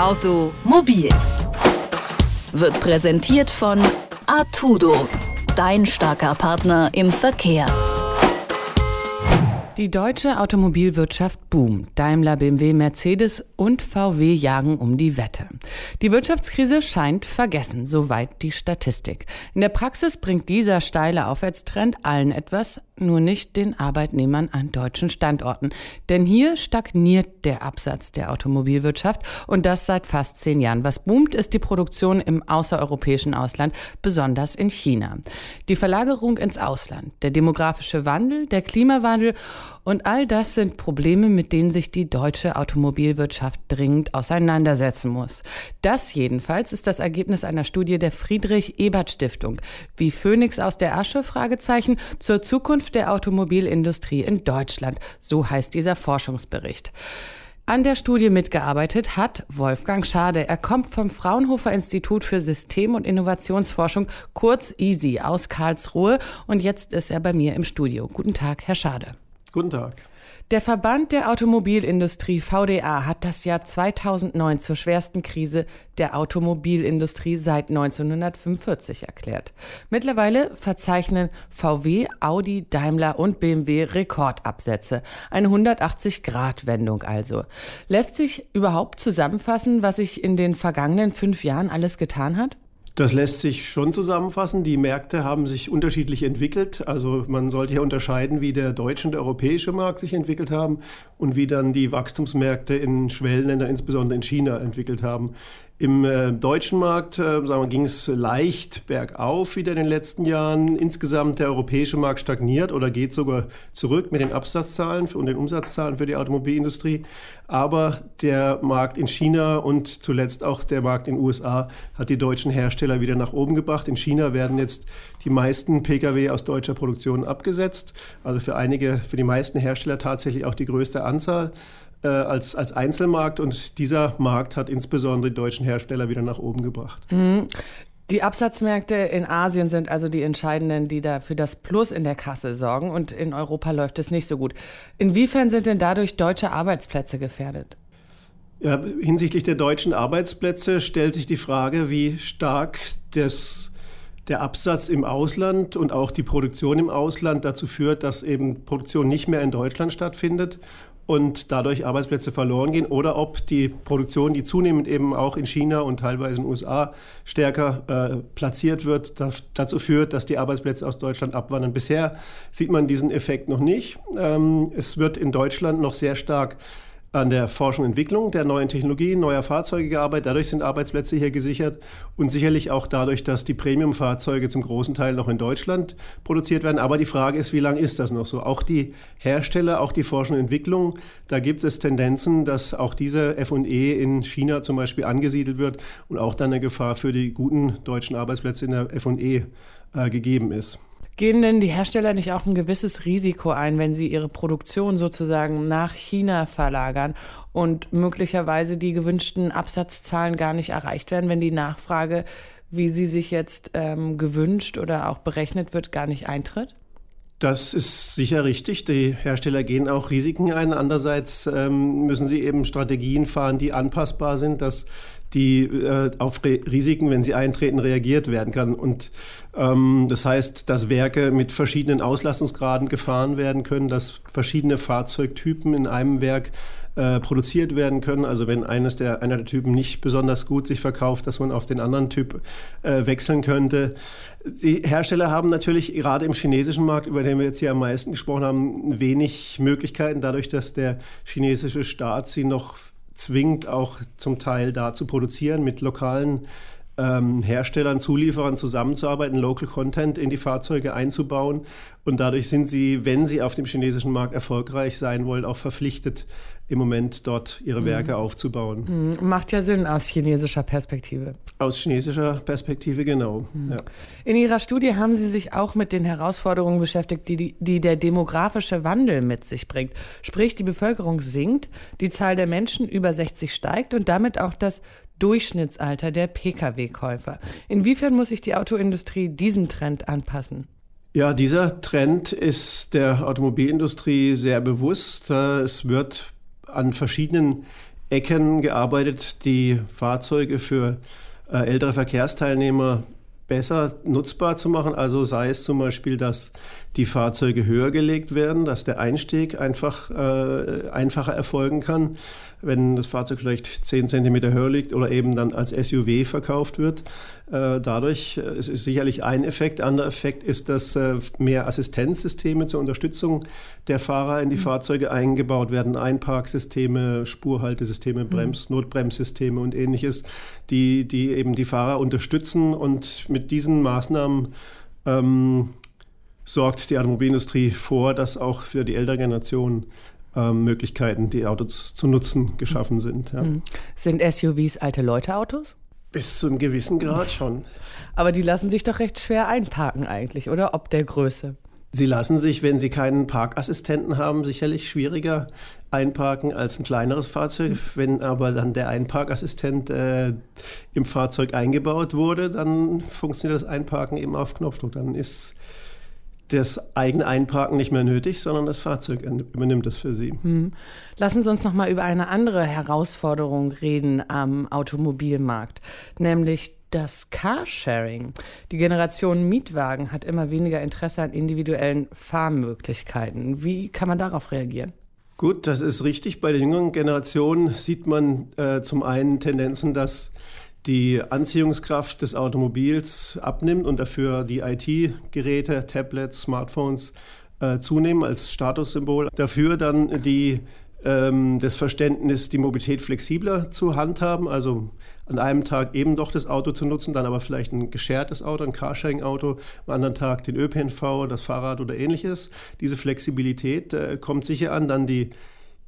Automobil wird präsentiert von Artudo, dein starker Partner im Verkehr. Die deutsche Automobilwirtschaft boomt. Daimler, BMW, Mercedes und VW jagen um die Wette. Die Wirtschaftskrise scheint vergessen, soweit die Statistik. In der Praxis bringt dieser steile Aufwärtstrend allen etwas, nur nicht den Arbeitnehmern an deutschen Standorten. Denn hier stagniert der Absatz der Automobilwirtschaft und das seit fast zehn Jahren. Was boomt, ist die Produktion im außereuropäischen Ausland, besonders in China. Die Verlagerung ins Ausland, der demografische Wandel, der Klimawandel und all das sind Probleme, mit denen sich die deutsche Automobilwirtschaft dringend auseinandersetzen muss. Das jedenfalls ist das Ergebnis einer Studie der Friedrich-Ebert-Stiftung. Wie Phönix aus der Asche? Fragezeichen zur Zukunft der Automobilindustrie in Deutschland. So heißt dieser Forschungsbericht. An der Studie mitgearbeitet hat Wolfgang Schade. Er kommt vom Fraunhofer Institut für System- und Innovationsforschung, kurz EASY, aus Karlsruhe. Und jetzt ist er bei mir im Studio. Guten Tag, Herr Schade. Guten Tag. Der Verband der Automobilindustrie VDA hat das Jahr 2009 zur schwersten Krise der Automobilindustrie seit 1945 erklärt. Mittlerweile verzeichnen VW, Audi, Daimler und BMW Rekordabsätze. Eine 180-Grad-Wendung also. Lässt sich überhaupt zusammenfassen, was sich in den vergangenen fünf Jahren alles getan hat? Das lässt sich schon zusammenfassen. Die Märkte haben sich unterschiedlich entwickelt. Also man sollte hier unterscheiden, wie der deutsche und der europäische Markt sich entwickelt haben und wie dann die Wachstumsmärkte in Schwellenländern, insbesondere in China, entwickelt haben. Im äh, deutschen Markt äh, ging es leicht bergauf wieder in den letzten Jahren. Insgesamt der europäische Markt stagniert oder geht sogar zurück mit den Absatzzahlen und den Umsatzzahlen für die Automobilindustrie. Aber der Markt in China und zuletzt auch der Markt in den USA hat die deutschen Hersteller wieder nach oben gebracht. In China werden jetzt die meisten Pkw aus deutscher Produktion abgesetzt. Also für einige, für die meisten Hersteller tatsächlich auch die größte Anzahl äh, als, als Einzelmarkt und dieser Markt hat insbesondere die deutschen Hersteller wieder nach oben gebracht. Mhm. Die Absatzmärkte in Asien sind also die entscheidenden, die da für das Plus in der Kasse sorgen und in Europa läuft es nicht so gut. Inwiefern sind denn dadurch deutsche Arbeitsplätze gefährdet? Ja, hinsichtlich der deutschen Arbeitsplätze stellt sich die Frage, wie stark das, der Absatz im Ausland und auch die Produktion im Ausland dazu führt, dass eben Produktion nicht mehr in Deutschland stattfindet und dadurch Arbeitsplätze verloren gehen oder ob die Produktion, die zunehmend eben auch in China und teilweise in den USA stärker äh, platziert wird, dazu führt, dass die Arbeitsplätze aus Deutschland abwandern. Bisher sieht man diesen Effekt noch nicht. Ähm, es wird in Deutschland noch sehr stark an der Forschung und Entwicklung der neuen Technologien, neuer Fahrzeuge gearbeitet. Dadurch sind Arbeitsplätze hier gesichert und sicherlich auch dadurch, dass die Premium-Fahrzeuge zum großen Teil noch in Deutschland produziert werden. Aber die Frage ist, wie lange ist das noch so? Auch die Hersteller, auch die Forschung und Entwicklung, da gibt es Tendenzen, dass auch diese F&E in China zum Beispiel angesiedelt wird und auch dann eine Gefahr für die guten deutschen Arbeitsplätze in der F&E äh, gegeben ist. Gehen denn die Hersteller nicht auch ein gewisses Risiko ein, wenn sie ihre Produktion sozusagen nach China verlagern und möglicherweise die gewünschten Absatzzahlen gar nicht erreicht werden, wenn die Nachfrage, wie sie sich jetzt ähm, gewünscht oder auch berechnet wird, gar nicht eintritt? Das ist sicher richtig. Die Hersteller gehen auch Risiken ein. Andererseits ähm, müssen sie eben Strategien fahren, die anpassbar sind, dass die äh, auf Re Risiken, wenn sie eintreten, reagiert werden kann. Und ähm, das heißt, dass Werke mit verschiedenen Auslastungsgraden gefahren werden können, dass verschiedene Fahrzeugtypen in einem Werk äh, produziert werden können. Also wenn eines der, einer der Typen nicht besonders gut sich verkauft, dass man auf den anderen Typ äh, wechseln könnte. Die Hersteller haben natürlich gerade im chinesischen Markt, über den wir jetzt hier am meisten gesprochen haben, wenig Möglichkeiten, dadurch, dass der chinesische Staat sie noch zwingt, auch zum Teil da zu produzieren mit lokalen ähm, Herstellern, Zulieferern zusammenzuarbeiten, Local Content in die Fahrzeuge einzubauen. Und dadurch sind sie, wenn sie auf dem chinesischen Markt erfolgreich sein wollen, auch verpflichtet, im Moment dort ihre Werke mhm. aufzubauen. Mhm. Macht ja Sinn aus chinesischer Perspektive. Aus chinesischer Perspektive, genau. Mhm. Ja. In Ihrer Studie haben Sie sich auch mit den Herausforderungen beschäftigt, die, die der demografische Wandel mit sich bringt. Sprich, die Bevölkerung sinkt, die Zahl der Menschen über 60 steigt und damit auch das Durchschnittsalter der Pkw-Käufer. Inwiefern muss sich die Autoindustrie diesem Trend anpassen? Ja, dieser Trend ist der Automobilindustrie sehr bewusst. Es wird an verschiedenen Ecken gearbeitet, die Fahrzeuge für äh, ältere Verkehrsteilnehmer besser nutzbar zu machen. Also sei es zum Beispiel, dass die Fahrzeuge höher gelegt werden, dass der Einstieg einfach äh, einfacher erfolgen kann, wenn das Fahrzeug vielleicht 10 cm höher liegt oder eben dann als SUV verkauft wird. Äh, dadurch äh, ist es sicherlich ein Effekt. Anderer Effekt ist, dass äh, mehr Assistenzsysteme zur Unterstützung der Fahrer in die mhm. Fahrzeuge eingebaut werden. Einparksysteme, Spurhaltesysteme, Brems, mhm. Notbremssysteme und ähnliches, die, die eben die Fahrer unterstützen und mit diesen Maßnahmen ähm, sorgt die Automobilindustrie vor, dass auch für die ältere Generation ähm, Möglichkeiten, die Autos zu nutzen, geschaffen sind. Ja. Mhm. Sind SUVs alte Leute-Autos? Bis zu einem gewissen Grad schon. Aber die lassen sich doch recht schwer einparken eigentlich, oder? Ob der Größe. Sie lassen sich, wenn Sie keinen Parkassistenten haben, sicherlich schwieriger einparken als ein kleineres Fahrzeug. Wenn aber dann der Einparkassistent äh, im Fahrzeug eingebaut wurde, dann funktioniert das Einparken eben auf Knopfdruck. Dann ist das eigene Einparken nicht mehr nötig, sondern das Fahrzeug übernimmt das für Sie. Hm. Lassen Sie uns noch mal über eine andere Herausforderung reden am Automobilmarkt, nämlich das Carsharing. Die Generation Mietwagen hat immer weniger Interesse an individuellen Fahrmöglichkeiten. Wie kann man darauf reagieren? Gut, das ist richtig. Bei der jüngeren Generation sieht man äh, zum einen Tendenzen, dass die Anziehungskraft des Automobils abnimmt und dafür die IT-Geräte, Tablets, Smartphones äh, zunehmen als Statussymbol. Dafür dann die, ähm, das Verständnis, die Mobilität flexibler zu handhaben, also an einem Tag eben doch das Auto zu nutzen, dann aber vielleicht ein geschertes Auto, ein Carsharing-Auto, am anderen Tag den ÖPNV, das Fahrrad oder ähnliches. Diese Flexibilität äh, kommt sicher an, dann die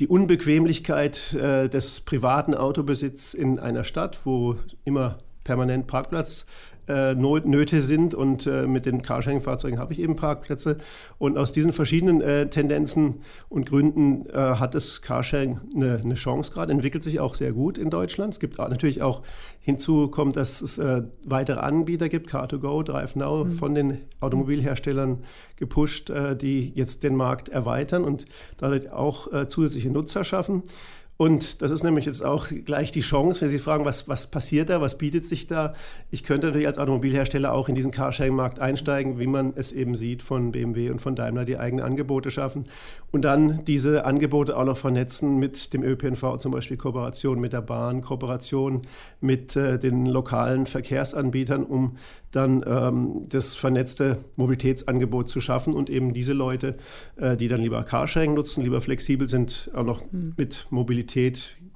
die Unbequemlichkeit äh, des privaten Autobesitzes in einer Stadt, wo immer permanent Parkplatz äh, Nöte sind und äh, mit den Carsharing-Fahrzeugen habe ich eben Parkplätze. Und aus diesen verschiedenen äh, Tendenzen und Gründen hat das Carsharing eine, Chance gerade, entwickelt sich auch sehr gut in Deutschland. Es gibt natürlich auch hinzu kommt, dass es weitere Anbieter gibt, Car2Go, DriveNow, mhm. von den Automobilherstellern gepusht, die jetzt den Markt erweitern und dadurch auch zusätzliche Nutzer schaffen. Und das ist nämlich jetzt auch gleich die Chance, wenn Sie fragen, was, was passiert da, was bietet sich da. Ich könnte natürlich als Automobilhersteller auch in diesen Carsharing-Markt einsteigen, wie man es eben sieht von BMW und von Daimler, die eigene Angebote schaffen. Und dann diese Angebote auch noch vernetzen mit dem ÖPNV, zum Beispiel Kooperation mit der Bahn, Kooperation mit äh, den lokalen Verkehrsanbietern, um dann ähm, das vernetzte Mobilitätsangebot zu schaffen und eben diese Leute, äh, die dann lieber Carsharing nutzen, lieber flexibel sind, auch noch mhm. mit Mobilität,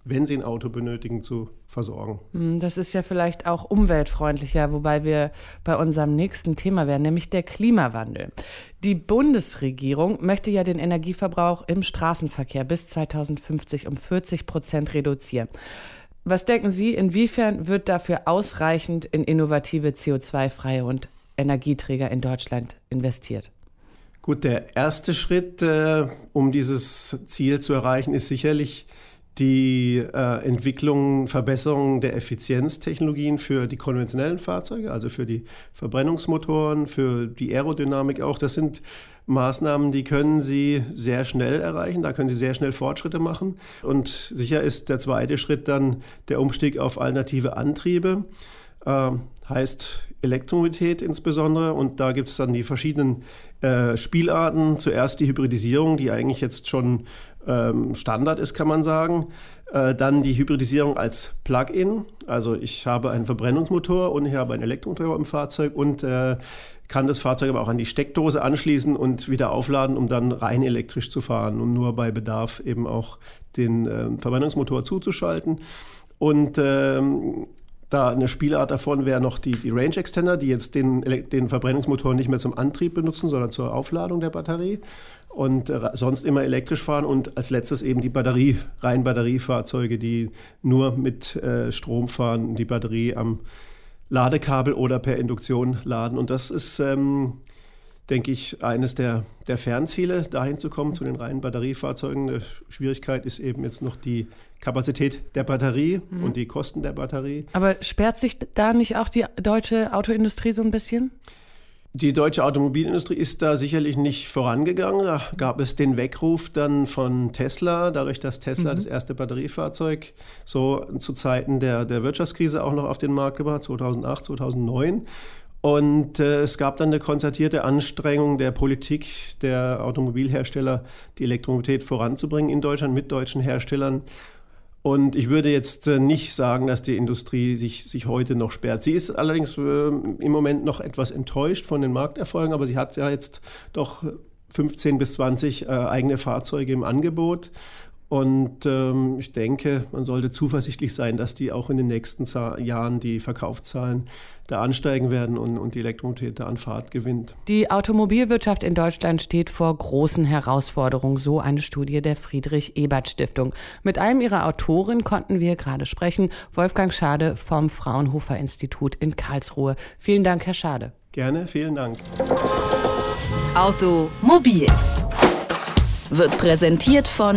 wenn sie ein Auto benötigen, zu versorgen. Hm, das ist ja vielleicht auch umweltfreundlicher, wobei wir bei unserem nächsten Thema wären, nämlich der Klimawandel. Die Bundesregierung möchte ja den Energieverbrauch im Straßenverkehr bis 2050 um 40 Prozent reduzieren. Was denken Sie, inwiefern wird dafür ausreichend in innovative CO2-freie und Energieträger in Deutschland investiert? Gut, der erste Schritt, äh, um dieses Ziel zu erreichen, ist sicherlich die äh, Entwicklung, Verbesserung der Effizienztechnologien für die konventionellen Fahrzeuge, also für die Verbrennungsmotoren, für die Aerodynamik auch. Das sind Maßnahmen, die können Sie sehr schnell erreichen, da können Sie sehr schnell Fortschritte machen. Und sicher ist der zweite Schritt dann der Umstieg auf alternative Antriebe. Äh, heißt Elektromobilität insbesondere. Und da gibt es dann die verschiedenen äh, Spielarten. Zuerst die Hybridisierung, die eigentlich jetzt schon ähm, Standard ist, kann man sagen. Äh, dann die Hybridisierung als Plug-in. Also ich habe einen Verbrennungsmotor und ich habe einen Elektromotor im Fahrzeug und äh, kann das Fahrzeug aber auch an die Steckdose anschließen und wieder aufladen, um dann rein elektrisch zu fahren und nur bei Bedarf eben auch den äh, Verbrennungsmotor zuzuschalten. Und ähm, da eine Spielart davon wäre noch die, die Range Extender, die jetzt den, den Verbrennungsmotor nicht mehr zum Antrieb benutzen, sondern zur Aufladung der Batterie und äh, sonst immer elektrisch fahren und als letztes eben die Batterie, rein Batteriefahrzeuge, die nur mit äh, Strom fahren, die Batterie am Ladekabel oder per Induktion laden. Und das ist, ähm, denke ich, eines der, der Fernziele, dahin zu kommen zu den reinen Batteriefahrzeugen. Die Schwierigkeit ist eben jetzt noch die Kapazität der Batterie mhm. und die Kosten der Batterie. Aber sperrt sich da nicht auch die deutsche Autoindustrie so ein bisschen? Die deutsche Automobilindustrie ist da sicherlich nicht vorangegangen. Da gab es den Weckruf dann von Tesla, dadurch, dass Tesla mhm. das erste Batteriefahrzeug so zu Zeiten der, der Wirtschaftskrise auch noch auf den Markt gebracht, 2008, 2009. Und äh, es gab dann eine konzertierte Anstrengung der Politik der Automobilhersteller, die Elektromobilität voranzubringen in Deutschland mit deutschen Herstellern. Und ich würde jetzt äh, nicht sagen, dass die Industrie sich, sich heute noch sperrt. Sie ist allerdings äh, im Moment noch etwas enttäuscht von den Markterfolgen, aber sie hat ja jetzt doch 15 bis 20 äh, eigene Fahrzeuge im Angebot. Und ähm, ich denke, man sollte zuversichtlich sein, dass die auch in den nächsten Jahren die Verkaufszahlen da ansteigen werden und, und die Elektromobilität da an Fahrt gewinnt. Die Automobilwirtschaft in Deutschland steht vor großen Herausforderungen, so eine Studie der Friedrich-Ebert-Stiftung. Mit einem ihrer Autoren konnten wir gerade sprechen, Wolfgang Schade vom Fraunhofer Institut in Karlsruhe. Vielen Dank, Herr Schade. Gerne, vielen Dank. Automobil wird präsentiert von